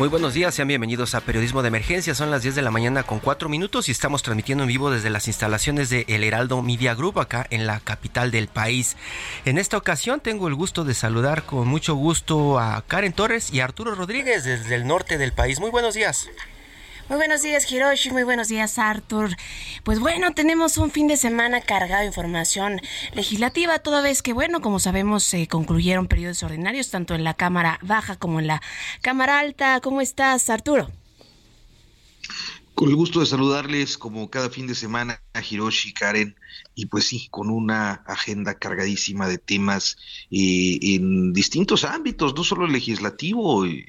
Muy buenos días, sean bienvenidos a Periodismo de Emergencia. Son las 10 de la mañana con 4 minutos y estamos transmitiendo en vivo desde las instalaciones de El Heraldo Media Group acá en la capital del país. En esta ocasión tengo el gusto de saludar con mucho gusto a Karen Torres y a Arturo Rodríguez desde el norte del país. Muy buenos días. Muy buenos días, Hiroshi. Muy buenos días, Arthur. Pues bueno, tenemos un fin de semana cargado de información legislativa, toda vez que, bueno, como sabemos, se concluyeron periodos ordinarios tanto en la Cámara Baja como en la Cámara Alta. ¿Cómo estás, Arturo? Con el gusto de saludarles como cada fin de semana a Hiroshi, Karen, y pues sí, con una agenda cargadísima de temas eh, en distintos ámbitos, no solo legislativo, eh,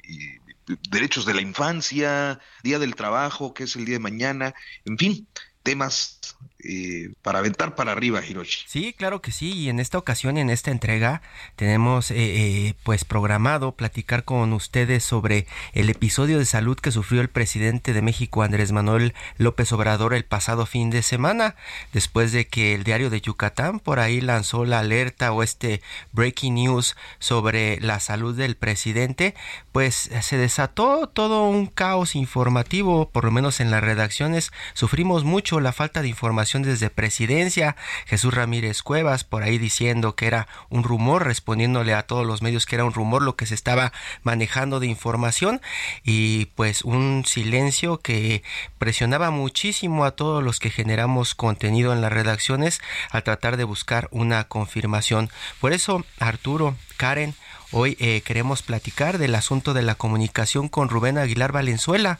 derechos de la infancia, Día del Trabajo, que es el día de mañana, en fin, temas eh, para aventar para arriba, Hiroshi. Sí, claro que sí. Y en esta ocasión, en esta entrega, tenemos eh, eh, pues programado platicar con ustedes sobre el episodio de salud que sufrió el presidente de México, Andrés Manuel López Obrador, el pasado fin de semana, después de que el diario de Yucatán por ahí lanzó la alerta o este breaking news sobre la salud del presidente, pues se desató todo un caos informativo, por lo menos en las redacciones. Sufrimos mucho la falta de información desde presidencia, Jesús Ramírez Cuevas por ahí diciendo que era un rumor, respondiéndole a todos los medios que era un rumor lo que se estaba manejando de información. Y pues un silencio que presionaba muchísimo a todos los que generamos contenido en las redacciones al tratar de buscar una confirmación. Por eso, Arturo, Karen, hoy eh, queremos platicar del asunto de la comunicación con Rubén Aguilar Valenzuela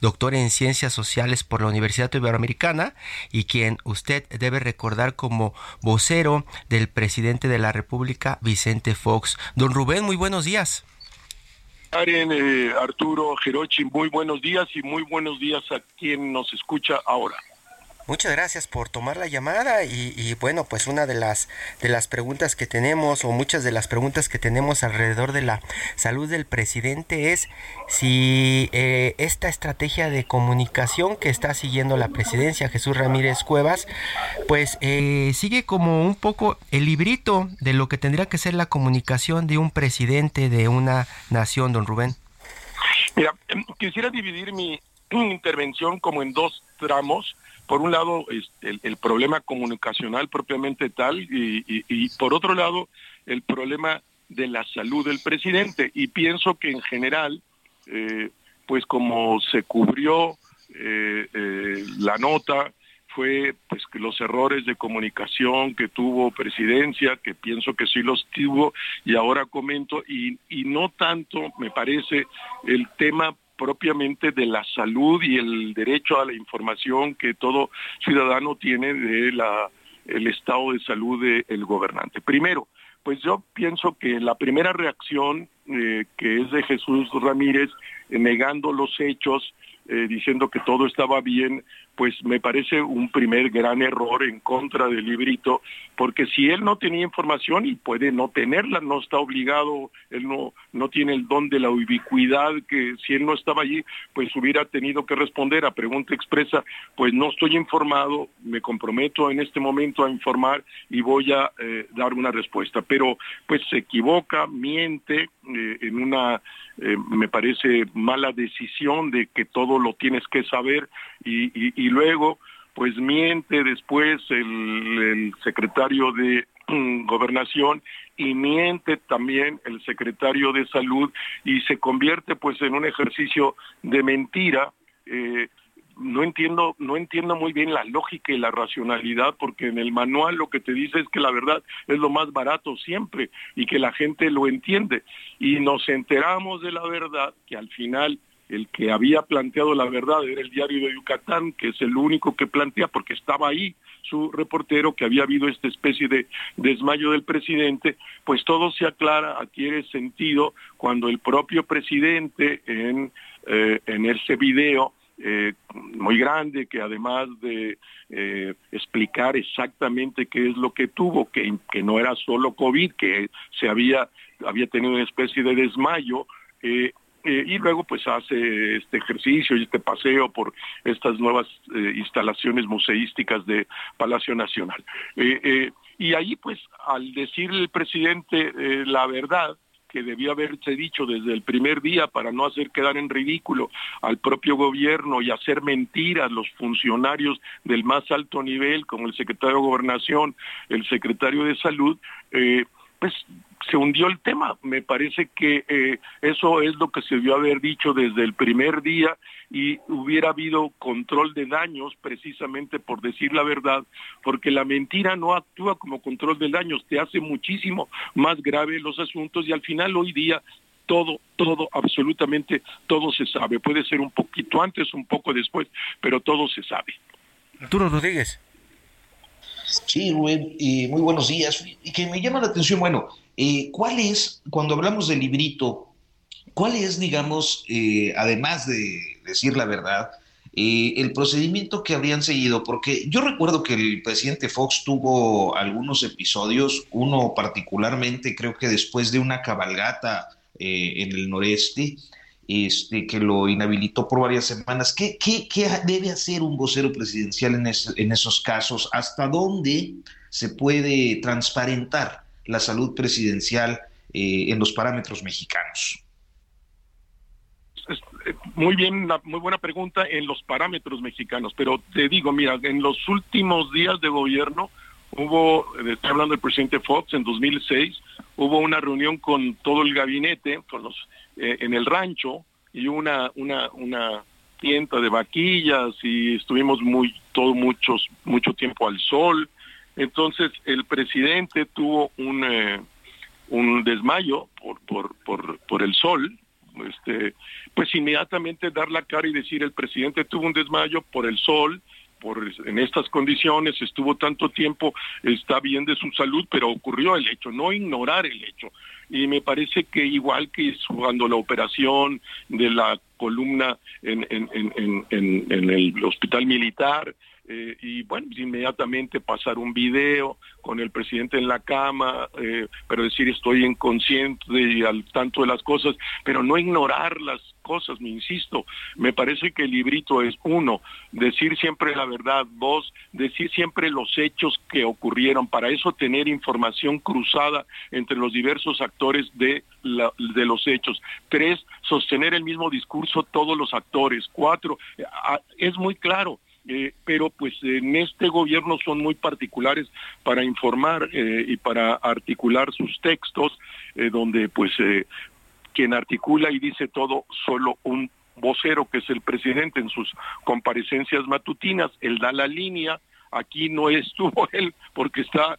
doctor en Ciencias Sociales por la Universidad Iberoamericana y quien usted debe recordar como vocero del presidente de la República, Vicente Fox. Don Rubén, muy buenos días. Karen, eh, Arturo, Jerochi, muy buenos días y muy buenos días a quien nos escucha ahora. Muchas gracias por tomar la llamada y, bueno, pues una de las de las preguntas que tenemos o muchas de las preguntas que tenemos alrededor de la salud del presidente es si eh, esta estrategia de comunicación que está siguiendo la presidencia Jesús Ramírez Cuevas, pues eh, sigue como un poco el librito de lo que tendría que ser la comunicación de un presidente de una nación, don Rubén. Mira, quisiera dividir mi intervención como en dos tramos por un lado el, problema comunicacional propiamente tal y, por otro lado el problema de la salud del presidente. Y pienso que en general eh, pues como se cubrió eh, eh, la nota fue pues los errores de comunicación que tuvo presidencia, que pienso que sí los tuvo y ahora comento, y, y no tanto me parece el tema propiamente de la salud y el derecho a la información que todo ciudadano tiene de la el estado de salud del gobernante. Primero, pues yo pienso que la primera reacción eh, que es de Jesús Ramírez negando los hechos, eh, diciendo que todo estaba bien, pues me parece un primer gran error en contra del librito, porque si él no tenía información y puede no tenerla, no está obligado, él no, no tiene el don de la ubicuidad, que si él no estaba allí, pues hubiera tenido que responder a pregunta expresa, pues no estoy informado, me comprometo en este momento a informar y voy a eh, dar una respuesta. Pero pues se equivoca, miente eh, en una me parece mala decisión de que todo lo tienes que saber y, luego pues miente después el, secretario de gobernación y miente también el secretario de salud y se convierte pues en un ejercicio de mentira eh, no entiendo, no entiendo muy bien la lógica y la racionalidad, porque en el manual lo que te dice es que la verdad es lo más barato siempre y que la gente lo entiende. Y nos enteramos de la verdad que al final el que había planteado la verdad era el diario de Yucatán, que es el único que plantea, porque estaba ahí su reportero, que había habido esta especie de desmayo del presidente, pues todo se aclara, adquiere sentido cuando el propio presidente en, eh, en ese video eh, muy grande que además de eh, explicar exactamente qué es lo que tuvo, que, que, no era solo COVID, que se había, había tenido una especie de desmayo, y luego pues hace este ejercicio y este paseo por estas nuevas instalaciones museísticas de Palacio Nacional. y ahí pues al decir el presidente la verdad, que debió haberse dicho desde el primer día para no hacer quedar en ridículo al propio gobierno y hacer mentiras los funcionarios del más alto nivel, como el secretario de Gobernación, el secretario de Salud, eh, pues se hundió el tema. Me parece que eh, eso es lo que se debió haber dicho desde el primer día y hubiera habido control de daños precisamente por decir la verdad, porque la mentira no actúa como control de daños, te hace muchísimo más grave los asuntos y al final hoy día todo, todo, absolutamente todo se sabe. Puede ser un poquito antes, un poco después, pero todo se sabe. Arturo Rodríguez. Sí, Rubén, muy buenos días. Y que me llama la atención, bueno, eh, ¿cuál es, cuando hablamos del librito, cuál es, digamos, eh, además de decir la verdad, eh, el procedimiento que habrían seguido? Porque yo recuerdo que el presidente Fox tuvo algunos episodios, uno particularmente creo que después de una cabalgata en el noreste, este, que lo inhabilitó por varias semanas. ¿Qué, debe hacer un vocero presidencial en, en, esos casos? ¿Hasta dónde se puede transparentar la salud presidencial eh, en los parámetros mexicanos? Eh, muy bien, muy buena pregunta en los parámetros mexicanos, pero te digo, mira, en los últimos días de gobierno hubo, eh, estoy hablando del presidente Fox en 2006, hubo una reunión con todo el gabinete, con los eh, en el rancho y una, una, una tienda de vaquillas y estuvimos muy, todo muchos, mucho tiempo al sol. Entonces el presidente tuvo un, eh, un desmayo por, por, por, por el sol, este, pues inmediatamente dar la cara y decir el presidente tuvo un desmayo por el sol, por en estas condiciones, estuvo tanto tiempo, está bien de su salud, pero ocurrió el hecho, no ignorar el hecho y me parece que igual que cuando la operación de la columna en, en, en, en el hospital militar, eh, y bueno, inmediatamente pasar un video con el presidente en la cama, eh, pero decir estoy inconsciente y al tanto de las cosas, pero no ignorar las cosas, me insisto, me parece que el librito es uno, decir siempre la verdad, dos, decir siempre los hechos que ocurrieron, para eso tener información cruzada entre los diversos actores de, de los hechos, tres, sostener el mismo discurso todos los actores, cuatro, es muy claro, eh, pero pues en este gobierno son muy particulares para informar eh, y para articular sus textos, eh, donde pues quien articula y dice todo, solo un vocero que es el presidente en sus comparecencias matutinas, él da la línea, aquí no estuvo él porque está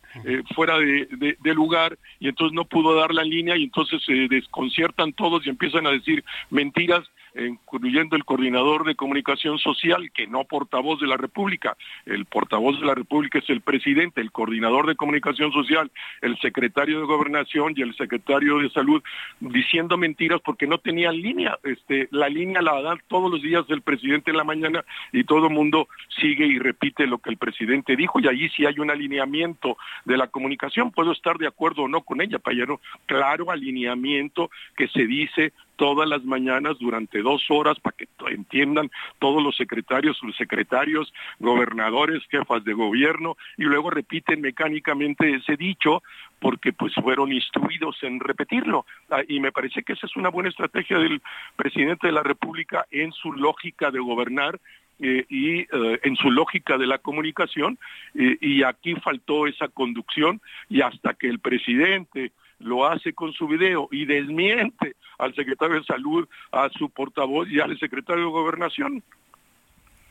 fuera de, de, lugar y entonces no pudo dar la línea y entonces se desconciertan todos y empiezan a decir mentiras incluyendo el coordinador de comunicación social, que no portavoz de la República. El portavoz de la República es el presidente, el coordinador de comunicación social, el secretario de gobernación y el secretario de salud, diciendo mentiras porque no tenían línea. Este, la línea la da todos los días el presidente en la mañana y todo el mundo sigue y repite lo que el presidente dijo y allí sí hay un alineamiento de la comunicación. Puedo estar de acuerdo o no con ella, Payero. Claro alineamiento que se dice todas las mañanas durante dos horas para que entiendan todos los secretarios, subsecretarios, gobernadores, jefas de gobierno y luego repiten mecánicamente ese dicho porque pues fueron instruidos en repetirlo. Ah, y me parece que esa es una buena estrategia del presidente de la República en su lógica de gobernar eh, y eh, en su lógica de la comunicación eh, y aquí faltó esa conducción y hasta que el presidente lo hace con su video y desmiente al secretario de Salud, a su portavoz y al secretario de Gobernación.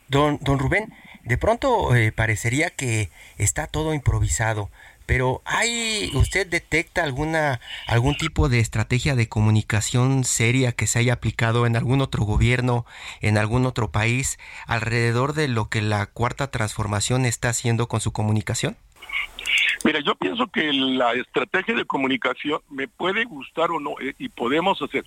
Don, don Rubén, de pronto eh, parecería que está todo improvisado, pero ¿hay usted detecta alguna algún tipo de estrategia de comunicación seria que se haya aplicado en algún otro gobierno, en algún otro país alrededor de lo que la cuarta transformación está haciendo con su comunicación? Mira, yo pienso que la estrategia de comunicación me puede gustar o no, eh, y podemos hacer.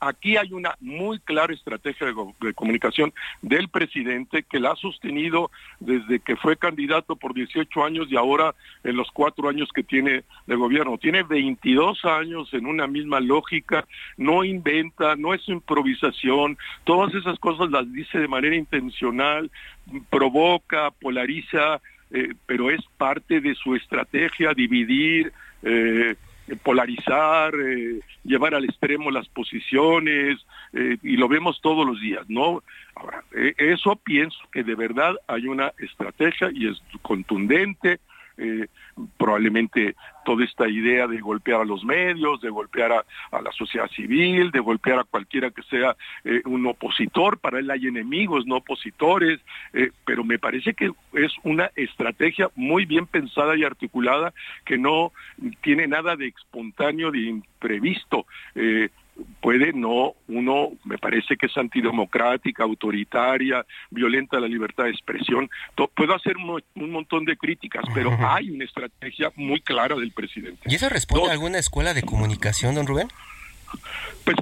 aquí hay una muy clara estrategia de, comunicación del presidente que la ha sostenido desde que fue candidato por 18 años y ahora en los cuatro años que tiene de gobierno. Tiene 22 años en una misma lógica, no inventa, no es improvisación, todas esas cosas las dice de manera intencional, provoca, polariza, eh, pero es parte de su estrategia dividir, eh, polarizar, eh, llevar al extremo las posiciones, y lo vemos todos los días, ¿no? Ahora, eso pienso que de verdad hay una estrategia y es contundente, eh, probablemente toda esta idea de golpear a los medios, de golpear a, la sociedad civil, de golpear a cualquiera que sea eh, un opositor, para él hay enemigos, no opositores, eh, pero me parece que es una estrategia muy bien pensada y articulada que no tiene nada de espontáneo, de imprevisto puede no, uno me parece que es antidemocrática, autoritaria, violenta la libertad de expresión. puedo hacer un, montón de críticas, pero hay una estrategia muy clara del presidente. ¿Y eso responde a alguna escuela de comunicación, don Rubén? Pues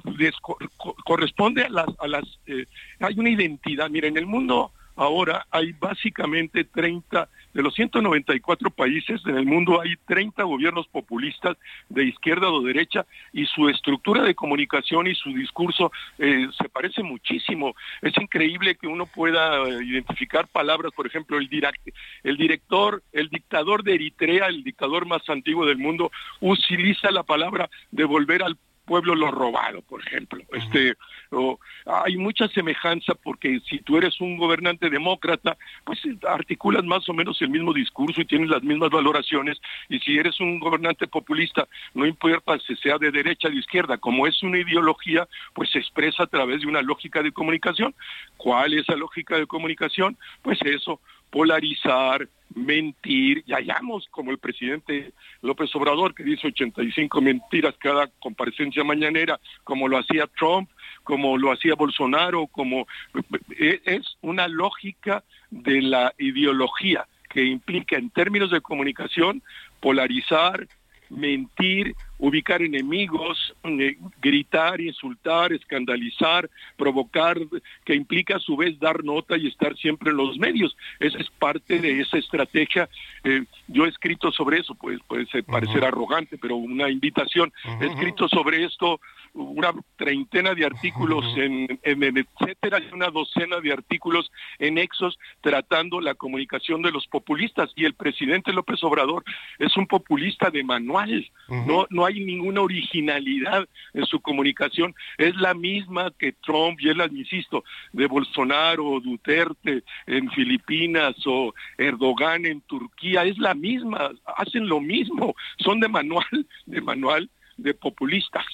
corresponde a las, a las eh, hay una identidad. Mira, en el mundo ahora hay básicamente 30 de los 194 países en el mundo hay 30 gobiernos populistas de izquierda o derecha y su estructura de comunicación y su discurso eh, se parece muchísimo. Es increíble que uno pueda identificar palabras, por ejemplo, el, el director, el dictador de Eritrea, el dictador más antiguo del mundo, utiliza la palabra devolver al pueblo lo robado, por ejemplo. Este, hay mucha semejanza porque si tú eres un gobernante demócrata, pues articulas más o menos el mismo discurso y tienes las mismas valoraciones, y si eres un gobernante populista, no importa si sea de derecha o de izquierda, como es una ideología, pues se expresa a través de una lógica de comunicación. ¿Cuál es la lógica de comunicación? Pues eso, polarizar, mentir, y hallamos como el presidente López Obrador, que dice 85 mentiras cada comparecencia mañanera, como lo hacía Trump, como lo hacía Bolsonaro, como e, es una lógica de la ideología que implica en términos de comunicación polarizar, mentir, ubicar enemigos, eh, gritar, insultar, escandalizar, provocar, que implica a su vez dar nota y estar siempre en los medios. Esa es parte de esa estrategia. Eh, yo he escrito sobre eso, pues puede parecer arrogante, pero una invitación. He escrito sobre esto una treintena de artículos en, en, etcétera, y una docena de artículos en Exos tratando la comunicación de los populistas. Y el presidente López Obrador es un populista de manual. No, no hay ninguna originalidad en su comunicación. Es la misma que Trump y él, insisto, de Bolsonaro, Duterte en Filipinas o Erdogan en Turquía. Es la misma, hacen lo mismo. Son de manual, de manual de populistas.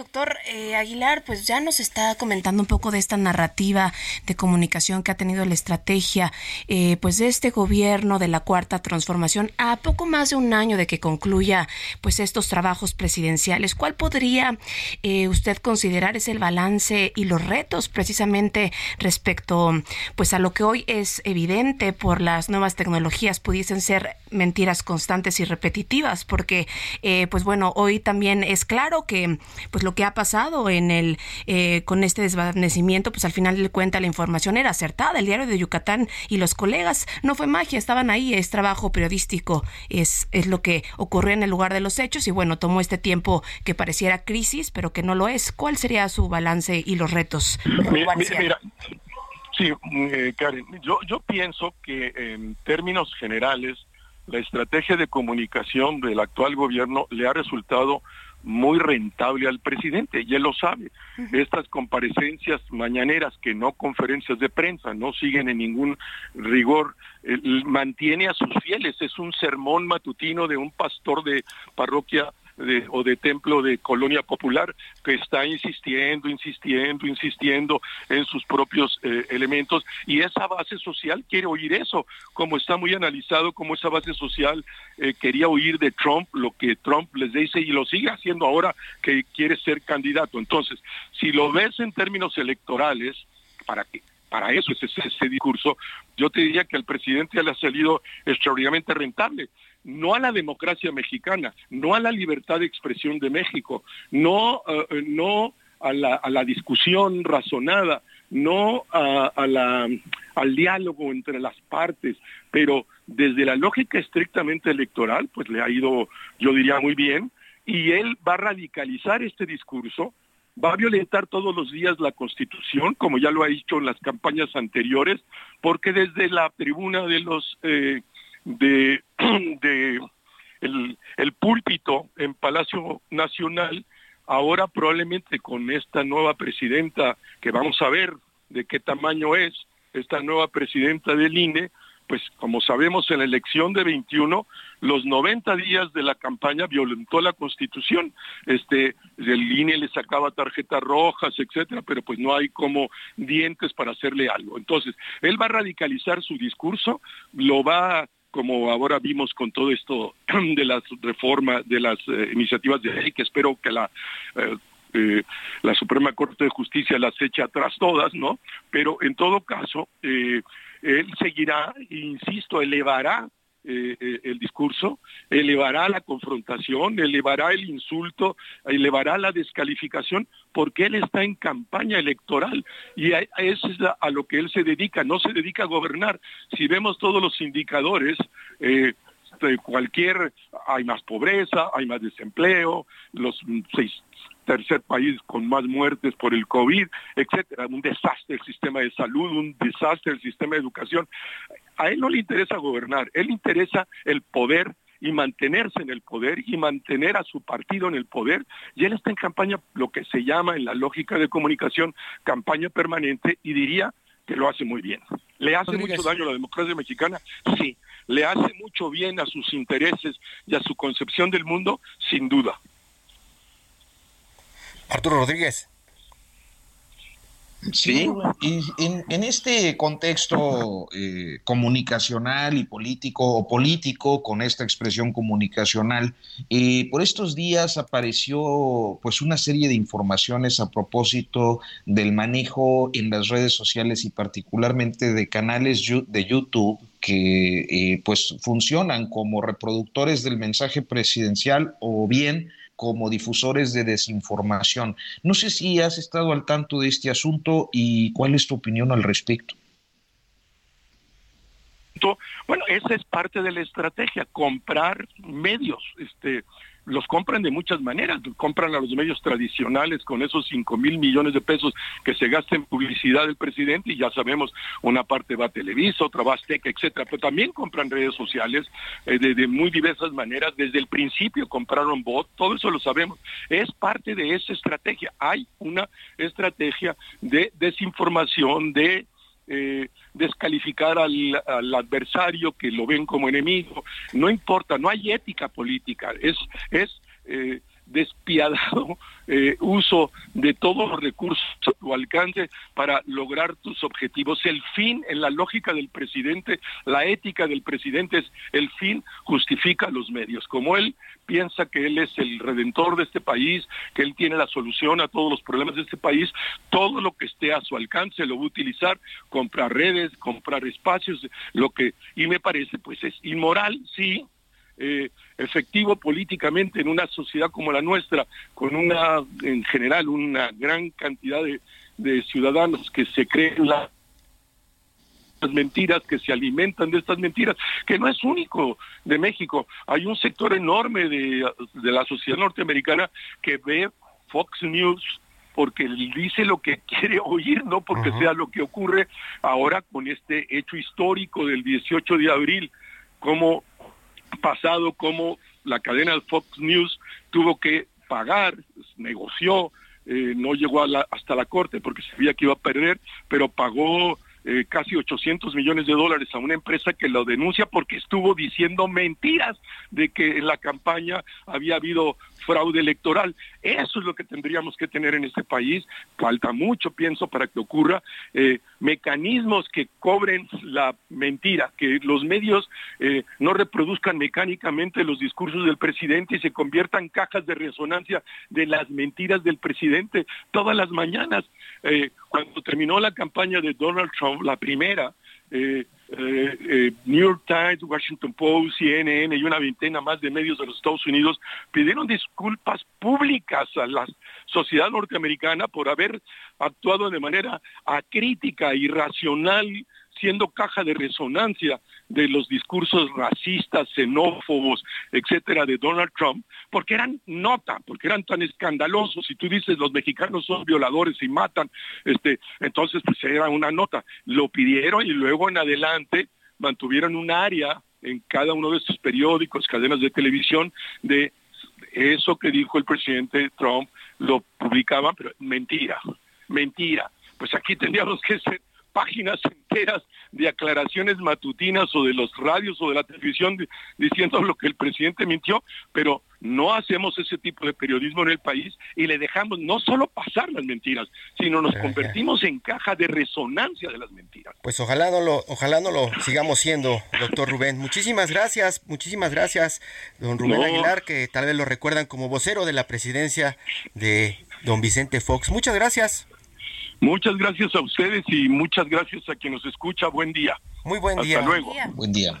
Doctor eh, Aguilar, pues ya nos está comentando un poco de esta narrativa de comunicación que ha tenido la estrategia eh, pues de este gobierno de la cuarta transformación a poco más de un año de que concluya pues estos trabajos presidenciales. ¿Cuál podría eh, usted considerar es el balance y los retos precisamente respecto pues a lo que hoy es evidente por las nuevas tecnologías pudiesen ser mentiras constantes y repetitivas? Porque pues bueno hoy también es claro que pues lo lo que ha pasado en el eh, con este desvanecimiento, pues al final de cuenta la información era acertada. El diario de Yucatán y los colegas no fue magia, estaban ahí, es trabajo periodístico, es, es lo que ocurrió en el lugar de los hechos y bueno, tomó este tiempo que pareciera crisis, pero que no lo es. ¿Cuál sería su balance y los retos? Mira, sí, eh, Karen, yo, yo pienso que en términos generales la estrategia de comunicación del actual gobierno le ha resultado muy rentable al presidente, y él lo sabe. Estas comparecencias mañaneras, que no conferencias de prensa, no siguen en ningún rigor, mantiene a sus fieles, es un sermón matutino de un pastor de parroquia o de templo de colonia popular que está insistiendo, insistiendo, insistiendo en sus propios eh, elementos. Y esa base social quiere oír eso, como está muy analizado, como esa base social eh, quería oír de Trump lo que Trump les dice y lo sigue haciendo ahora que quiere ser candidato. Entonces, si lo ves en términos electorales, para que para eso es ese, discurso, yo te diría que al presidente le ha salido extraordinariamente rentable no a la democracia mexicana, no a la libertad de expresión de México, no, eh, no a, la, discusión razonada, no a, la, al diálogo entre las partes, pero desde la lógica estrictamente electoral, pues le ha ido, yo diría, muy bien, y él va a radicalizar este discurso va a violentar todos los días la Constitución, como ya lo ha dicho en las campañas anteriores, porque desde la tribuna de los eh, de, de el, el púlpito en Palacio Nacional, ahora probablemente con esta nueva presidenta, que vamos a ver de qué tamaño es, esta nueva presidenta del INE, pues como sabemos en la elección de 21, los 90 días de la campaña violentó la Constitución. Este, el INE le sacaba tarjetas rojas, etcétera, pero pues no hay como dientes para hacerle algo. Entonces, él va a radicalizar su discurso, lo va como ahora vimos con todo esto de las reformas, de las eh, iniciativas de ley, que espero que la eh, eh, la Suprema Corte de Justicia las eche atrás todas, ¿no? Pero en todo caso, él seguirá, insisto, elevará eh, eh, el discurso, elevará la confrontación, elevará el insulto, elevará la descalificación, porque él está en campaña electoral y eso es a, lo que él se dedica, no se dedica a gobernar. Si vemos todos los indicadores, eh, cualquier, hay más pobreza, hay más desempleo, los seis, tercer país con más muertes por el COVID, etcétera, un desastre el sistema de salud, un desastre el sistema de educación. A él no le interesa gobernar, él le interesa el poder y mantenerse en el poder y mantener a su partido en el poder. Y él está en campaña, lo que se llama en la lógica de comunicación, campaña permanente, y diría que lo hace muy bien. ¿Le hace mucho daño a la democracia mexicana? Sí. ¿Le hace mucho bien a sus intereses y a su concepción del mundo? Sin duda. Arturo Rodríguez. Sí, y en, este contexto eh, comunicacional y político o político con esta expresión comunicacional, eh, por estos días apareció pues una serie de informaciones a propósito del manejo en las redes sociales y particularmente de canales de YouTube que eh, pues funcionan como reproductores del mensaje presidencial o bien como difusores de desinformación. No sé si has estado al tanto de este asunto y cuál es tu opinión al respecto. Bueno, esa es parte de la estrategia, comprar medios. Este, los compran de muchas maneras, compran a los medios tradicionales con esos 5 mil millones de pesos que se gasta en publicidad del presidente y ya sabemos, una parte va a Televisa, otra va a Azteca, etcétera, pero también compran redes sociales eh, de, muy diversas maneras, desde el principio compraron bot, todo eso lo sabemos, es parte de esa estrategia, hay una estrategia de desinformación, de eh, descalificar al, adversario que lo ven como enemigo. No importa, no hay ética política, es, es eh, despiadado eh, uso de todos los recursos a tu alcance para lograr tus objetivos. El fin, en la lógica del presidente, la ética del presidente es el fin justifica los medios. Como él piensa que él es el redentor de este país, que él tiene la solución a todos los problemas de este país, todo lo que esté a su alcance lo va a utilizar, comprar redes, comprar espacios, lo que, y me parece pues es inmoral, sí, eh, efectivo políticamente en una sociedad como la nuestra, con una, en general, una gran cantidad de, ciudadanos que se creen las mentiras, que se alimentan de estas mentiras, que no es único de México. Hay un sector enorme de, la sociedad norteamericana que ve Fox News porque dice lo que quiere oír, no porque sea lo que ocurre ahora con este hecho histórico del 18 de abril, como pasado como la cadena de Fox News tuvo que pagar, negoció, eh, no llegó hasta la corte porque sabía que iba a perder, pero pagó eh, casi 800 millones de dólares a una empresa que lo denuncia porque estuvo diciendo mentiras de que en la campaña había habido fraude electoral. Eso es lo que tendríamos que tener en este país. Falta mucho, pienso, para que ocurra. Eh, mecanismos que cobren la mentira, que los medios eh, no reproduzcan mecánicamente los discursos del presidente y se conviertan cajas de resonancia de las mentiras del presidente todas las mañanas. Eh, cuando terminó la campaña de Donald Trump, la primera, eh, eh, eh, New York Times, Washington Post, CNN y una veintena más de medios de los Estados Unidos pidieron disculpas públicas a la sociedad norteamericana por haber actuado de manera acrítica, irracional siendo caja de resonancia de los discursos racistas, xenófobos, etcétera, de Donald Trump, porque eran nota, porque eran tan escandalosos. Si tú dices los mexicanos son violadores y matan, este, entonces pues era una nota. Lo pidieron y luego en adelante mantuvieron un área en cada uno de estos periódicos, cadenas de televisión, de eso que dijo el presidente Trump, lo publicaban, pero mentira, mentira. Pues aquí tendríamos que ser páginas enteras de aclaraciones matutinas o de los radios o de la televisión diciendo lo que el presidente mintió, pero no hacemos ese tipo de periodismo en el país y le dejamos no solo pasar las mentiras, sino nos convertimos en caja de resonancia de las mentiras. Pues ojalá no lo, ojalá no lo sigamos siendo, doctor Rubén. Muchísimas gracias, muchísimas gracias, don Rubén Aguilar, que tal vez lo recuerdan como vocero de la presidencia de don Vicente Fox. Muchas gracias. Muchas gracias a ustedes y muchas gracias a quien nos escucha. Buen día. Muy buen día. Hasta luego. Buen día.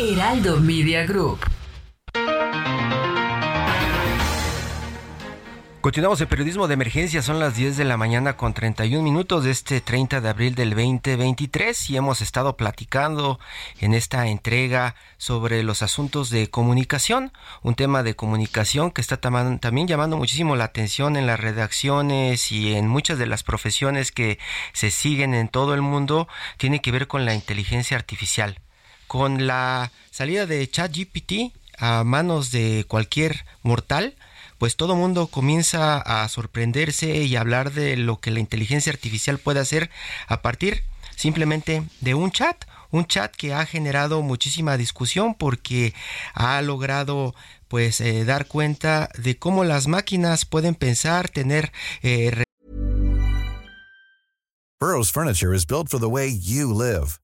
Heraldo Media Group. Continuamos el periodismo de emergencia, son las 10 de la mañana con 31 minutos de este 30 de abril del 2023 y hemos estado platicando en esta entrega sobre los asuntos de comunicación, un tema de comunicación que está también llamando muchísimo la atención en las redacciones y en muchas de las profesiones que se siguen en todo el mundo, tiene que ver con la inteligencia artificial con la salida de ChatGPT a manos de cualquier mortal, pues todo mundo comienza a sorprenderse y hablar de lo que la inteligencia artificial puede hacer a partir simplemente de un chat, un chat que ha generado muchísima discusión porque ha logrado pues eh, dar cuenta de cómo las máquinas pueden pensar, tener eh, Burroughs Furniture is built for the way you live.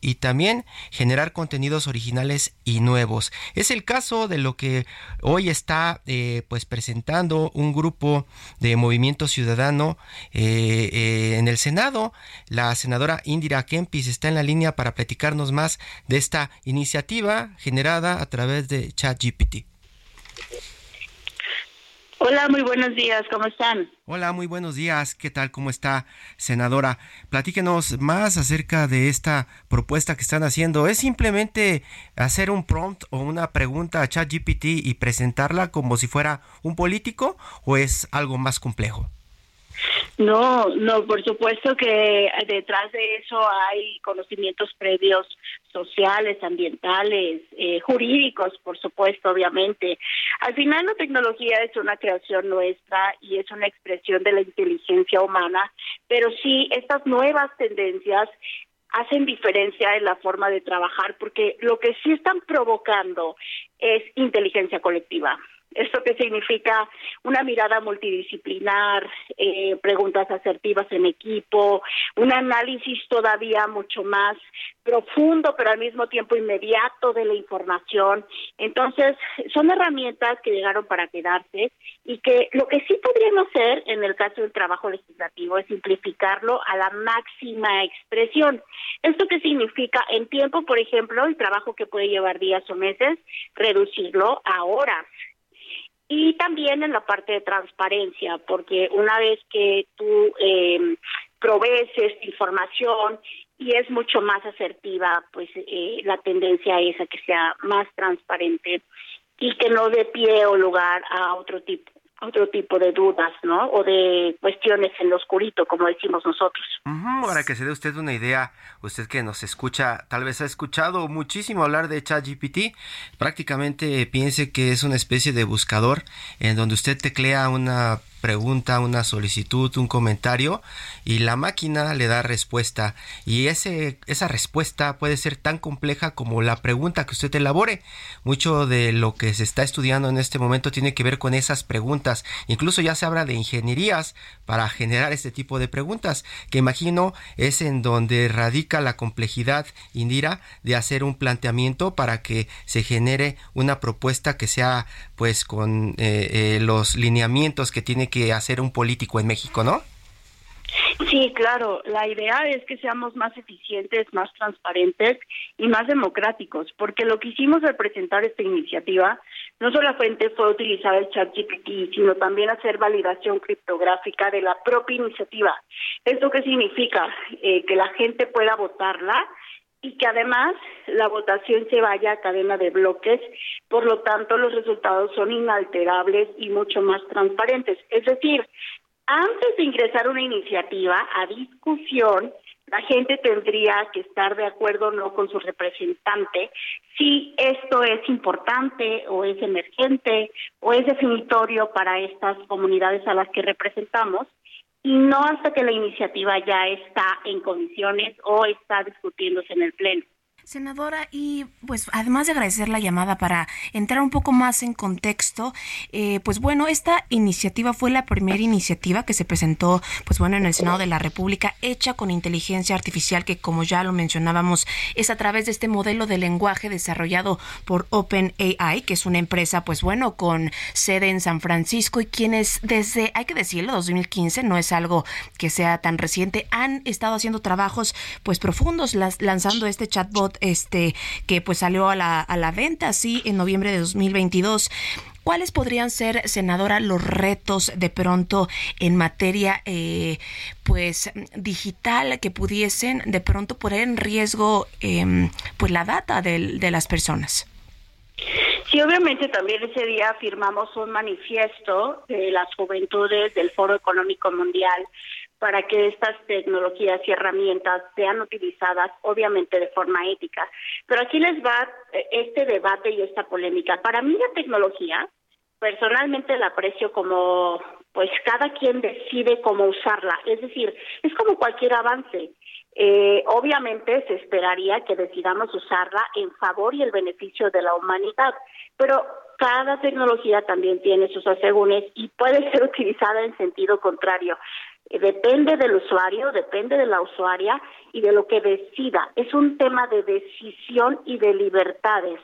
Y también generar contenidos originales y nuevos. Es el caso de lo que hoy está eh, pues presentando un grupo de Movimiento Ciudadano eh, eh, en el Senado. La senadora Indira Kempis está en la línea para platicarnos más de esta iniciativa generada a través de ChatGPT. Hola, muy buenos días, ¿cómo están? Hola, muy buenos días, ¿qué tal? ¿Cómo está, senadora? Platíquenos más acerca de esta propuesta que están haciendo. ¿Es simplemente hacer un prompt o una pregunta a ChatGPT y presentarla como si fuera un político o es algo más complejo? No, no, por supuesto que detrás de eso hay conocimientos previos sociales, ambientales, eh, jurídicos, por supuesto, obviamente. Al final la tecnología es una creación nuestra y es una expresión de la inteligencia humana, pero sí estas nuevas tendencias hacen diferencia en la forma de trabajar porque lo que sí están provocando es inteligencia colectiva. ¿Esto qué significa? Una mirada multidisciplinar, eh, preguntas asertivas en equipo, un análisis todavía mucho más profundo, pero al mismo tiempo inmediato de la información. Entonces, son herramientas que llegaron para quedarse y que lo que sí podríamos hacer en el caso del trabajo legislativo es simplificarlo a la máxima expresión. ¿Esto qué significa? En tiempo, por ejemplo, el trabajo que puede llevar días o meses, reducirlo a horas y también en la parte de transparencia, porque una vez que tú eh, provees esta información y es mucho más asertiva, pues eh, la tendencia es a que sea más transparente y que no dé pie o lugar a otro tipo otro tipo de dudas, ¿no? O de cuestiones en lo oscurito, como decimos nosotros. para que se dé usted una idea, usted que nos escucha, tal vez ha escuchado muchísimo hablar de ChatGPT, prácticamente piense que es una especie de buscador en donde usted teclea una pregunta, una solicitud, un comentario y la máquina le da respuesta y ese, esa respuesta puede ser tan compleja como la pregunta que usted elabore. Mucho de lo que se está estudiando en este momento tiene que ver con esas preguntas. Incluso ya se habla de ingenierías para generar este tipo de preguntas que imagino es en donde radica la complejidad, Indira, de hacer un planteamiento para que se genere una propuesta que sea pues con eh, eh, los lineamientos que tiene que hacer un político en México, ¿no? Sí, claro. La idea es que seamos más eficientes, más transparentes y más democráticos, porque lo que hicimos al presentar esta iniciativa no solamente fue utilizar el chat GPT, sino también hacer validación criptográfica de la propia iniciativa. ¿Esto qué significa? Eh, que la gente pueda votarla y que además la votación se vaya a cadena de bloques, por lo tanto los resultados son inalterables y mucho más transparentes. Es decir, antes de ingresar una iniciativa a discusión, la gente tendría que estar de acuerdo o no con su representante si esto es importante o es emergente o es definitorio para estas comunidades a las que representamos y no hasta que la iniciativa ya está en condiciones o está discutiéndose en el Pleno. Senadora, y pues además de agradecer la llamada para entrar un poco más en contexto, eh, pues bueno, esta iniciativa fue la primera iniciativa que se presentó, pues bueno, en el Senado de la República, hecha con inteligencia artificial, que como ya lo mencionábamos, es a través de este modelo de lenguaje desarrollado por OpenAI, que es una empresa, pues bueno, con sede en San Francisco y quienes desde, hay que decirlo, 2015, no es algo que sea tan reciente, han estado haciendo trabajos pues profundos, lanzando este chatbot este que pues salió a la, a la venta así en noviembre de 2022. ¿Cuáles podrían ser, senadora, los retos de pronto en materia eh, pues digital que pudiesen de pronto poner en riesgo em, pues la data de, de las personas? Sí, obviamente también ese día firmamos un manifiesto de las juventudes del Foro Económico Mundial para que estas tecnologías y herramientas sean utilizadas, obviamente, de forma ética. Pero aquí les va eh, este debate y esta polémica. Para mí la tecnología, personalmente la aprecio como, pues cada quien decide cómo usarla. Es decir, es como cualquier avance. Eh, obviamente se esperaría que decidamos usarla en favor y el beneficio de la humanidad, pero cada tecnología también tiene sus asegúnes y puede ser utilizada en sentido contrario. Eh, depende del usuario, depende de la usuaria y de lo que decida. Es un tema de decisión y de libertades.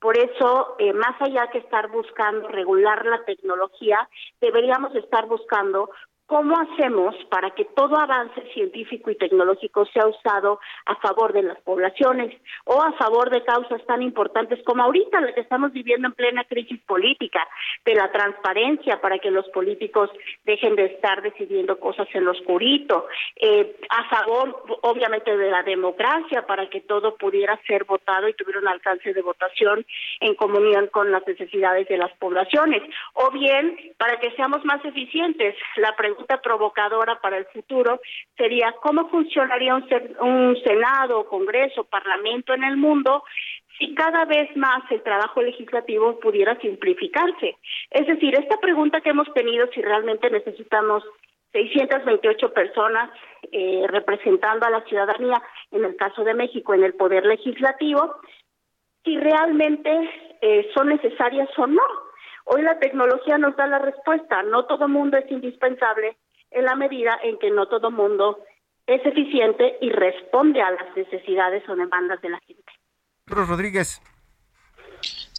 Por eso, eh, más allá que estar buscando regular la tecnología, deberíamos estar buscando ¿Cómo hacemos para que todo avance científico y tecnológico sea usado a favor de las poblaciones o a favor de causas tan importantes como ahorita la que estamos viviendo en plena crisis política, de la transparencia para que los políticos dejen de estar decidiendo cosas en lo oscurito, eh, a favor obviamente de la democracia para que todo pudiera ser votado y tuviera un alcance de votación en comunión con las necesidades de las poblaciones, o bien para que seamos más eficientes. La provocadora para el futuro sería cómo funcionaría un, un Senado, Congreso, Parlamento en el mundo si cada vez más el trabajo legislativo pudiera simplificarse. Es decir, esta pregunta que hemos tenido, si realmente necesitamos 628 personas eh, representando a la ciudadanía, en el caso de México, en el poder legislativo, si realmente eh, son necesarias o no. Hoy la tecnología nos da la respuesta. No todo mundo es indispensable en la medida en que no todo mundo es eficiente y responde a las necesidades o demandas de la gente. Rodríguez.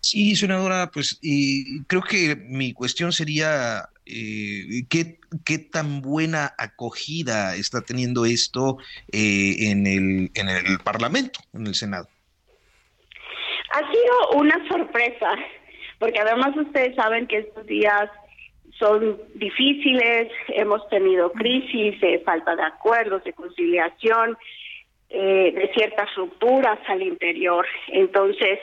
Sí, senadora, pues y creo que mi cuestión sería eh, ¿qué, ¿qué, tan buena acogida está teniendo esto eh, en, el, en el Parlamento, en el Senado. Ha sido una sorpresa porque además ustedes saben que estos días son difíciles, hemos tenido crisis, de falta de acuerdos, de conciliación, eh, de ciertas rupturas al interior. Entonces,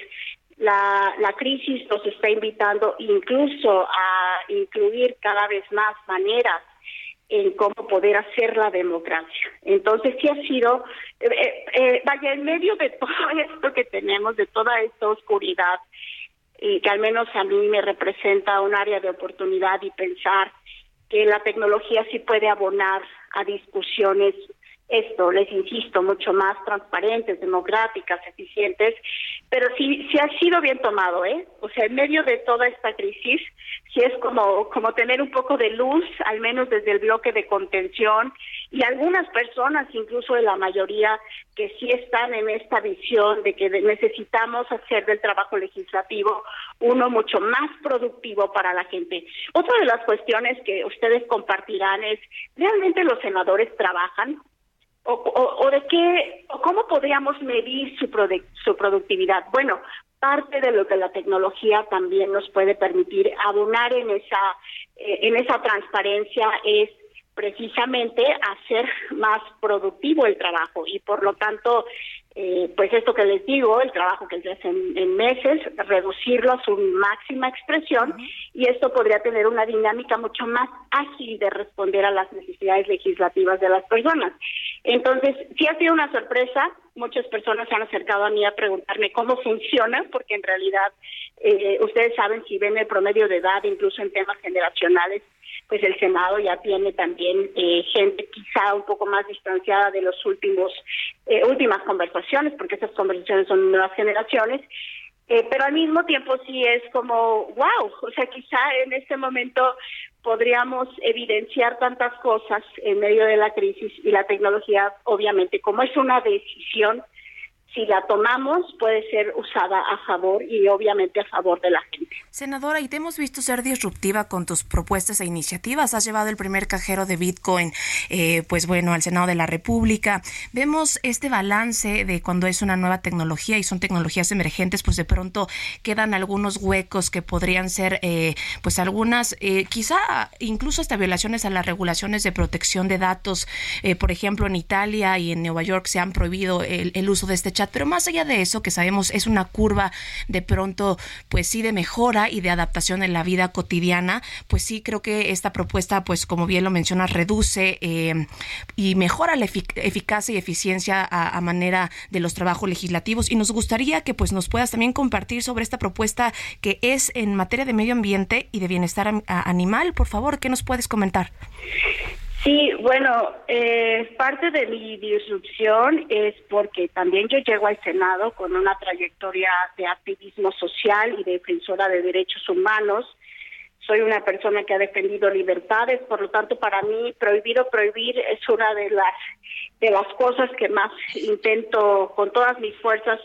la, la crisis nos está invitando incluso a incluir cada vez más maneras en cómo poder hacer la democracia. Entonces sí ha sido, eh, eh, vaya, en medio de todo esto que tenemos, de toda esta oscuridad, y que al menos a mí me representa un área de oportunidad y pensar que la tecnología sí puede abonar a discusiones esto, les insisto, mucho más transparentes, democráticas, eficientes, pero sí, sí ha sido bien tomado, ¿eh? O sea, en medio de toda esta crisis, sí es como, como tener un poco de luz, al menos desde el bloque de contención, y algunas personas, incluso de la mayoría, que sí están en esta visión de que necesitamos hacer del trabajo legislativo uno mucho más productivo para la gente. Otra de las cuestiones que ustedes compartirán es, ¿realmente los senadores trabajan? O, de qué, o cómo podríamos medir su, su productividad. Bueno, parte de lo que la tecnología también nos puede permitir abonar en esa, eh, en esa transparencia es precisamente hacer más productivo el trabajo y por lo tanto eh, pues esto que les digo, el trabajo que se hace en, meses, reducirlo a su máxima expresión y esto podría tener una dinámica mucho más ágil de responder a las necesidades legislativas de las personas. Entonces, sí ha sido una sorpresa, muchas personas se han acercado a mí a preguntarme cómo funciona, porque en realidad eh, ustedes saben si ven el promedio de edad, incluso en temas generacionales, pues el Senado ya tiene también eh, gente quizá un poco más distanciada de los últimos eh, últimas conversaciones, porque esas conversaciones son nuevas generaciones. Eh, pero al mismo tiempo sí es como, wow, o sea, quizá en este momento podríamos evidenciar tantas cosas en medio de la crisis y la tecnología, obviamente, como es una decisión, si la tomamos puede ser usada a favor y obviamente a favor de la gente. Senadora, y te hemos visto ser disruptiva con tus propuestas e iniciativas. Has llevado el primer cajero de Bitcoin, eh, pues bueno, al Senado de la República. Vemos este balance de cuando es una nueva tecnología y son tecnologías emergentes, pues de pronto quedan algunos huecos que podrían ser, eh, pues algunas, eh, quizá incluso hasta violaciones a las regulaciones de protección de datos. por ejemplo, en Italia y en Nueva York se han prohibido el, el uso de este pero más allá de eso, que sabemos es una curva de pronto, pues sí, de mejora y de adaptación en la vida cotidiana, pues sí creo que esta propuesta, pues como bien lo mencionas, reduce eh, y mejora la eficacia y eficiencia a, manera de los trabajos legislativos. Y nos gustaría que pues nos puedas también compartir sobre esta propuesta que es en materia de medio ambiente y de bienestar animal. Por favor, ¿qué nos puedes comentar? Sí, bueno, eh, parte de mi disrupción es porque también yo llego al Senado con una trayectoria de activismo social y defensora de derechos humanos. soy una persona que ha defendido libertades, por lo tanto para mí prohibir o prohibir es una de las de las cosas que más intento con todas mis fuerzas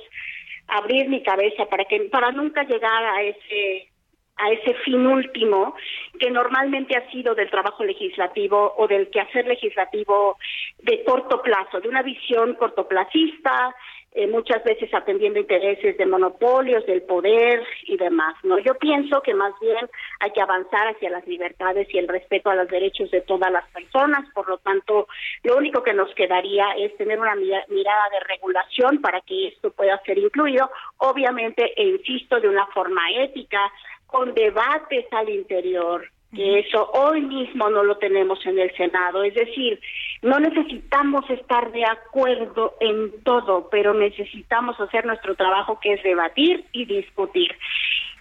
abrir mi cabeza para que para nunca llegar a ese a ese fin último que normalmente ha sido del trabajo legislativo o del quehacer legislativo de corto plazo, de una visión cortoplacista, eh, muchas veces atendiendo intereses de monopolios, del poder y demás. No, yo pienso que más bien hay que avanzar hacia las libertades y el respeto a los derechos de todas las personas. Por lo tanto, lo único que nos quedaría es tener una mirada de regulación para que esto pueda ser incluido, obviamente, e insisto, de una forma ética, con debates al interior, que eso hoy mismo no lo tenemos en el Senado. Es decir, no necesitamos estar de acuerdo en todo, pero necesitamos hacer nuestro trabajo que es debatir y discutir.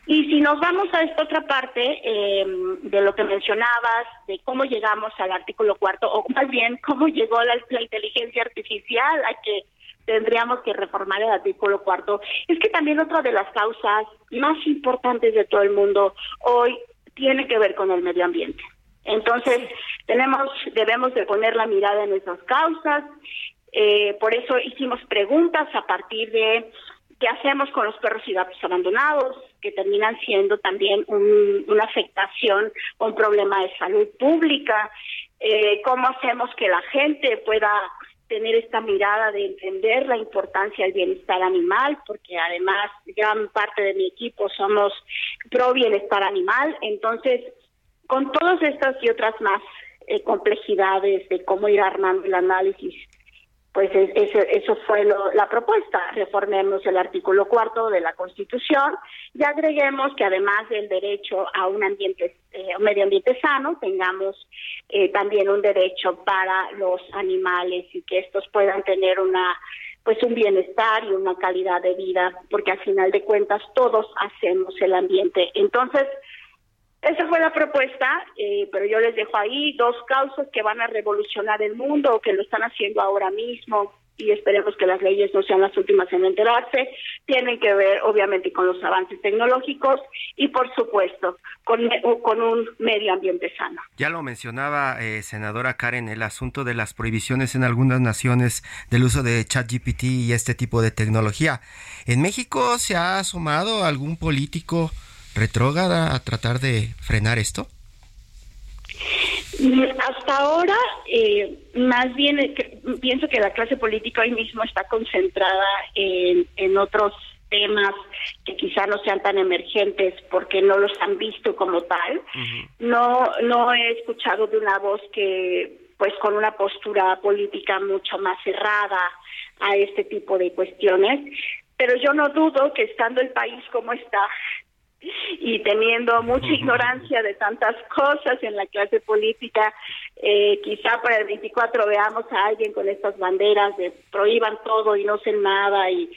Y si nos vamos a esta otra parte em, de lo que mencionabas, de cómo llegamos al artículo cuarto, o más bien cómo llegó la, la inteligencia artificial a que tendríamos que reformar el artículo cuarto, es que también otra de las causas más importantes de todo el mundo hoy tiene que ver con el medio ambiente. Entonces, tenemos, debemos de poner la mirada en esas causas. Eh, por eso hicimos preguntas a partir de qué hacemos con los perros y gatos abandonados, que terminan siendo también una afectación o un problema de salud pública. Eh, cómo hacemos que la gente pueda tener esta mirada de entender la importancia del bienestar animal, porque además gran parte de mi equipo somos pro bienestar animal, entonces con todas estas y otras más eh, complejidades de cómo ir armando el análisis pues eso, eso fue la propuesta. Reformemos el artículo cuarto de la Constitución y agreguemos que además del derecho a un ambiente, eh, medio ambiente sano, tengamos eh, también un derecho para los animales y que estos puedan tener una pues un bienestar y una calidad de vida, porque al final de cuentas todos hacemos el ambiente. Entonces, esa fue la propuesta, eh, pero yo les dejo ahí dos causas que van a revolucionar el mundo, que lo están haciendo ahora mismo y esperemos que las leyes no sean las últimas en enterarse, tienen que ver obviamente con los avances tecnológicos y por supuesto con, un medio ambiente sano. Ya lo mencionaba, eh, senadora Karen, el asunto de las prohibiciones en algunas naciones del uso de ChatGPT y este tipo de tecnología. ¿En México se ha asomado algún político? Retrógrada a tratar de frenar esto? Hasta ahora, eh, más bien eh, pienso que la clase política hoy mismo está concentrada en, en otros temas que quizá no sean tan emergentes porque no los han visto como tal. No no he escuchado de una voz que pues con una postura política mucho más cerrada a este tipo de cuestiones, pero yo no dudo que estando el país como está, y teniendo mucha ignorancia de tantas cosas en la clase política, eh, quizá para el 24 veamos a alguien con estas banderas de prohíban todo y no sé nada y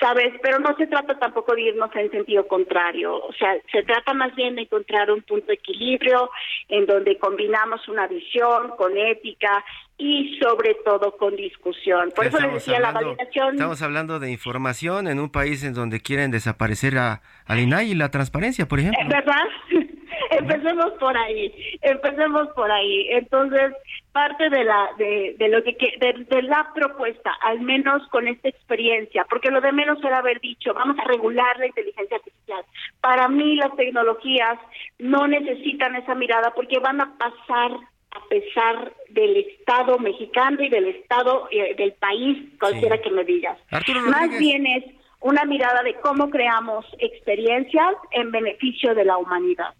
sabes, pero no se trata tampoco de irnos en sentido contrario, o sea, se trata más bien de encontrar un punto de equilibrio en donde combinamos una visión con ética y sobre todo con discusión. Por eso les decía la validación. Estamos hablando de información en un país en donde quieren desaparecer a, al INAI y la transparencia, por ejemplo. ¿Verdad? empecemos por ahí, empecemos por ahí. Entonces, parte de la de, de lo que de, la propuesta, al menos con esta experiencia, porque lo de menos era haber dicho, vamos a regular la inteligencia artificial. Para mí las tecnologías no necesitan esa mirada porque van a pasar a pesar del Estado mexicano y del Estado eh, del país, cualquiera que me digas. Más bien es una mirada de cómo creamos experiencias en beneficio de la humanidad.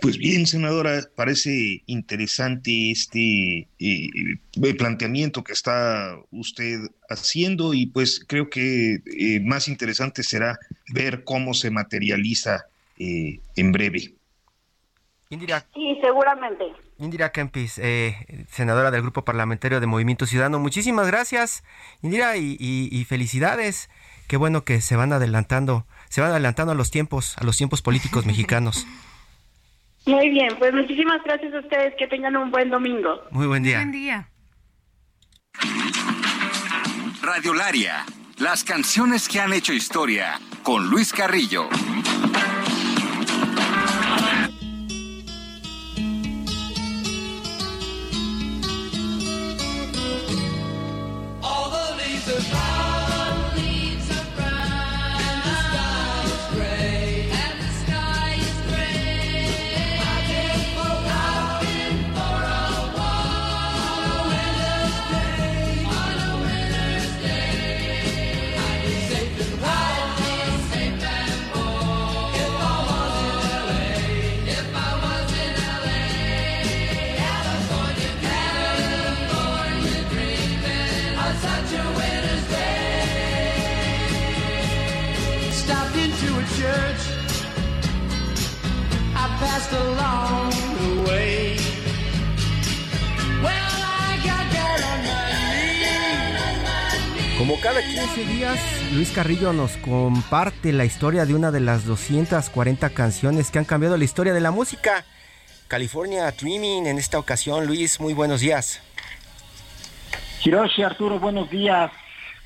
Pues bien, senadora, parece interesante este eh, planteamiento que está usted haciendo y pues creo que eh, más interesante será ver cómo se materializa en breve. Indira. Sí, seguramente. Indira Kempis, eh, senadora del Grupo Parlamentario de Movimiento Ciudadano. Muchísimas gracias, Indira, y, felicidades. Qué bueno que se van adelantando, se van adelantando a los tiempos, a los tiempos políticos mexicanos. Muy bien, pues muchísimas gracias a ustedes. Que tengan un buen domingo. Muy buen día. Buen día. Como Carrillo nos comparte la historia de una de las 240 canciones que han cambiado la historia de la música. California Dreaming en esta ocasión. Luis, muy buenos días. Hiroshi, Arturo, buenos días.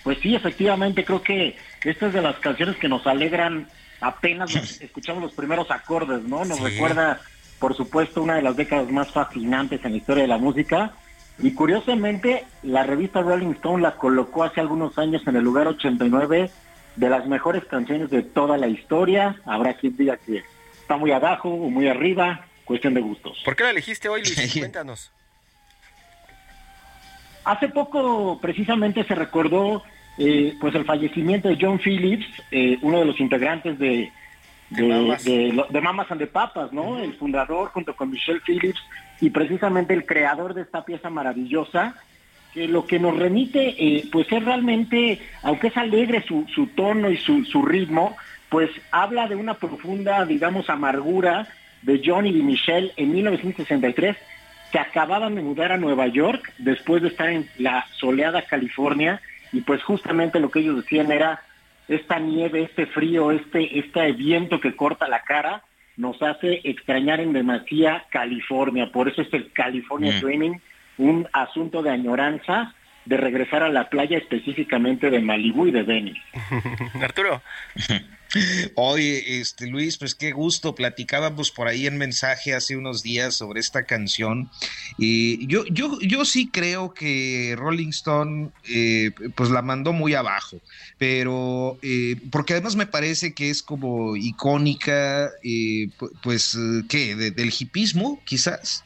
Pues sí, efectivamente, creo que esta es de las canciones que nos alegran apenas escuchamos los primeros acordes, ¿no? Nos recuerda, por supuesto, una de las décadas más fascinantes en la historia de la música y curiosamente, la revista Rolling Stone la colocó hace algunos años en el lugar 89 de las mejores canciones de toda la historia. Habrá quien diga que está muy abajo o muy arriba, cuestión de gustos. ¿Por qué la elegiste hoy, Luis? Cuéntanos. Hace poco, precisamente, se recordó eh, pues el fallecimiento de John Phillips, eh, uno de los integrantes de, de, Mamas. and the Papas, ¿no? El fundador junto con Michelle Phillips y precisamente el creador de esta pieza maravillosa, que lo que nos remite, eh, pues es realmente, aunque es alegre su, su tono y su, su, ritmo, pues habla de una profunda, digamos, amargura de John y de Michelle en 1963, que acababan de mudar a Nueva York después de estar en la soleada California, y pues justamente lo que ellos decían era, esta nieve, este frío, este, este viento que corta la cara, nos hace extrañar en demasía California. Por eso es el California mm. Dreaming, un asunto de añoranza de regresar a la playa específicamente de Malibu y de Venice. Arturo. Oye, este Luis, pues qué gusto. Platicábamos por ahí en mensaje hace unos días sobre esta canción. Y yo, yo, yo sí creo que Rolling Stone eh, pues la mandó muy abajo. Pero eh, porque además me parece que es como icónica, eh, pues, ¿qué? del hipismo, quizás.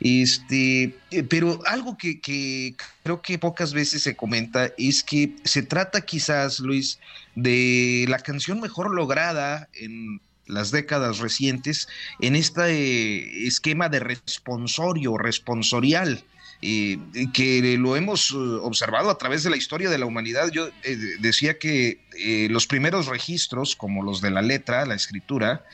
Este, pero algo que, que, creo que pocas veces se comenta es que se trata quizás, Luis, de la canción mejor lograda en las décadas recientes en este esquema de responsorio, responsorial. Eh, que lo hemos eh, observado a través de la historia de la humanidad. Yo eh, decía que los primeros registros, como los de la letra, la escritura,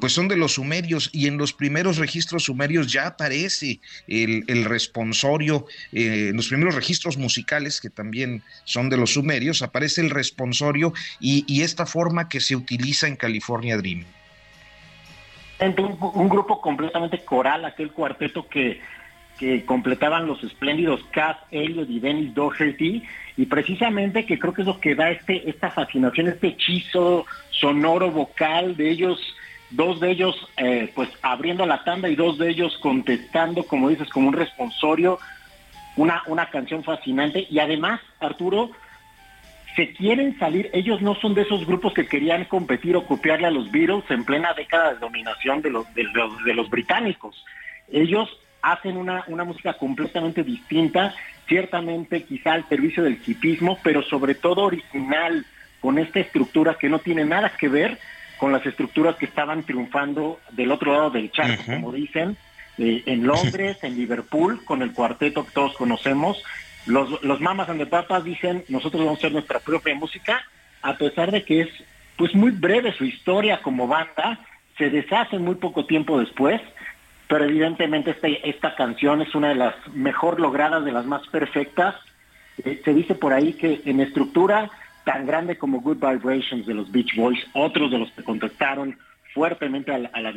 pues son de los sumerios y en los primeros registros sumerios ya aparece el, responsorio, en los primeros registros musicales, que también son de los sumerios, aparece el responsorio y, esta forma que se utiliza en California Dream. Un, un grupo completamente coral, aquel cuarteto que que completaban los espléndidos Cass Elliot y Dennis Doherty, y precisamente que creo que es lo que da este, esta fascinación, este hechizo sonoro vocal de ellos, dos de ellos eh, pues abriendo la tanda y dos de ellos contestando, como dices, como un responsorio, una, una canción fascinante, y además, Arturo, se quieren salir, ellos no son de esos grupos que querían competir o copiarle a los Beatles en plena década de dominación de los, de los, de los británicos. Ellos hacen una, una música completamente distinta, ciertamente quizá al servicio del hipismo, pero sobre todo original, con esta estructura que no tiene nada que ver con las estructuras que estaban triunfando del otro lado del charco, como dicen, eh, en Londres, en Liverpool, con el cuarteto que todos conocemos. Los, los Mamas and the Papas dicen, nosotros vamos a hacer nuestra propia música, a pesar de que es pues muy breve su historia como banda, se deshacen muy poco tiempo después, pero evidentemente este, esta canción es una de las mejor logradas, de las más perfectas. Eh, se dice por ahí que en estructura tan grande como Good Vibrations de los Beach Boys, otros de los que contactaron fuertemente a la, a la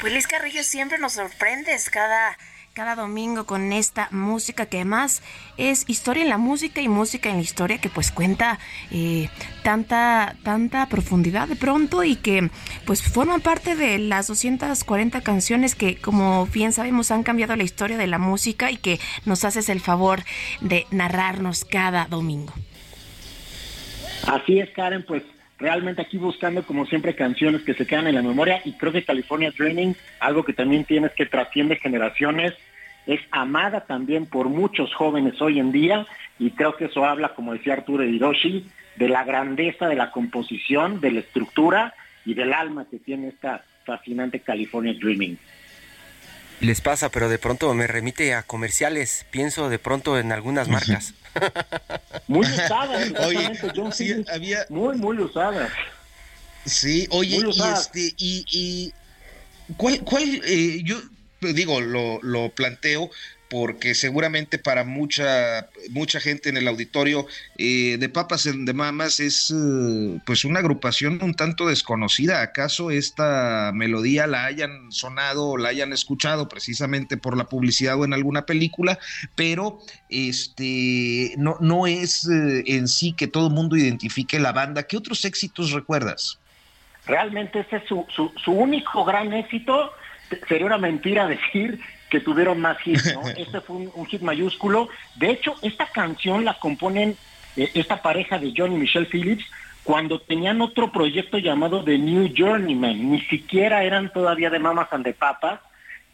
Pues Liz Carrillo siempre nos sorprendes cada cada domingo con esta música que además es historia en la música y música en la historia que pues cuenta eh, tanta tanta profundidad de pronto y que pues forman parte de las 240 canciones que como bien sabemos han cambiado la historia de la música y que nos haces el favor de narrarnos cada domingo. Así es Karen, pues realmente aquí buscando como siempre canciones que se quedan en la memoria y creo que California Training, algo que también tienes que trasciende generaciones, es amada también por muchos jóvenes hoy en día y creo que eso habla, como decía Arturo Hiroshi, de la grandeza de la composición, de la estructura y del alma que tiene esta fascinante California Dreaming. Les pasa, pero de pronto me remite a comerciales, pienso de pronto en algunas marcas. muy usadas. oye, sí, había... Muy, muy usadas. Sí, oye, y, este, y, y, ¿cuál, cuál, eh, yo digo, lo, lo planteo porque seguramente para mucha mucha gente en el auditorio eh, de Papas de Mamas es eh, pues una agrupación un tanto desconocida. ¿Acaso esta melodía la hayan sonado o la hayan escuchado precisamente por la publicidad o en alguna película? Pero este no, no es eh, en sí que todo el mundo identifique la banda. ¿Qué otros éxitos recuerdas? Realmente ese es su, su, su único gran éxito. Sería una mentira decir que tuvieron más hits, ¿no? Este fue un, hit mayúsculo. De hecho, esta canción la componen eh, esta pareja de John y Michelle Phillips cuando tenían otro proyecto llamado The New Journeyman. Ni siquiera eran todavía de Mamas and de Papas,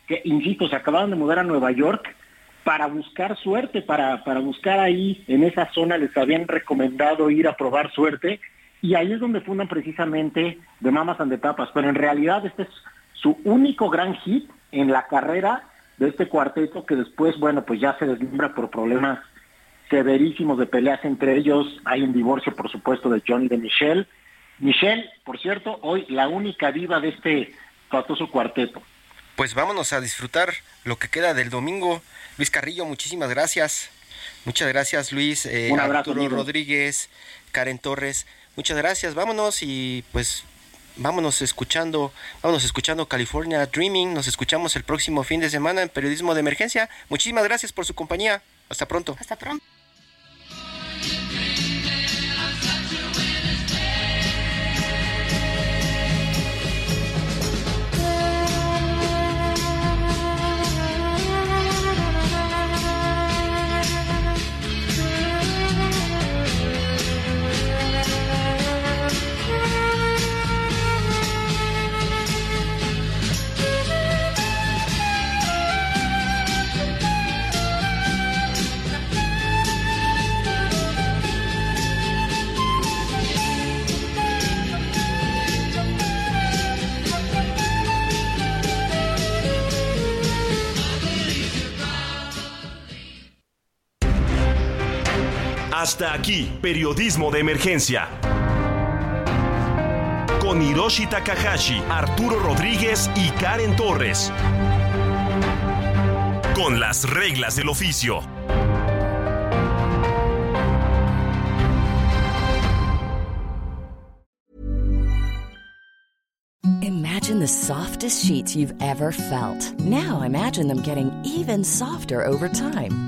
que, insisto, se acababan de mudar a Nueva York para buscar suerte, para, para buscar ahí, en esa zona les habían recomendado ir a probar suerte, y ahí es donde fundan precisamente de Mamas and de Papas. Pero en realidad este es su único gran hit en la carrera de este cuarteto que después, bueno, pues ya se deslumbra por problemas severísimos de peleas entre ellos. Hay un divorcio, por supuesto, de John y de Michelle. Michelle, por cierto, hoy la única diva de este fatoso cuarteto. Pues vámonos a disfrutar lo que queda del domingo. Luis Carrillo, muchísimas gracias. Muchas gracias, Luis. Eh, un abrazo, Arturo Rodríguez, Karen Torres. Muchas gracias. Vámonos y pues vámonos escuchando, vámonos escuchando California Dreaming. Nos escuchamos el próximo fin de semana en Periodismo de Emergencia. Muchísimas gracias por su compañía. Hasta pronto. Hasta pronto. Hasta aquí, periodismo de emergencia. Con Hiroshi Takahashi, Arturo Rodríguez y Karen Torres. Con las reglas del oficio. Imagine the softest sheets you've ever felt. Now imagine them getting even softer over time.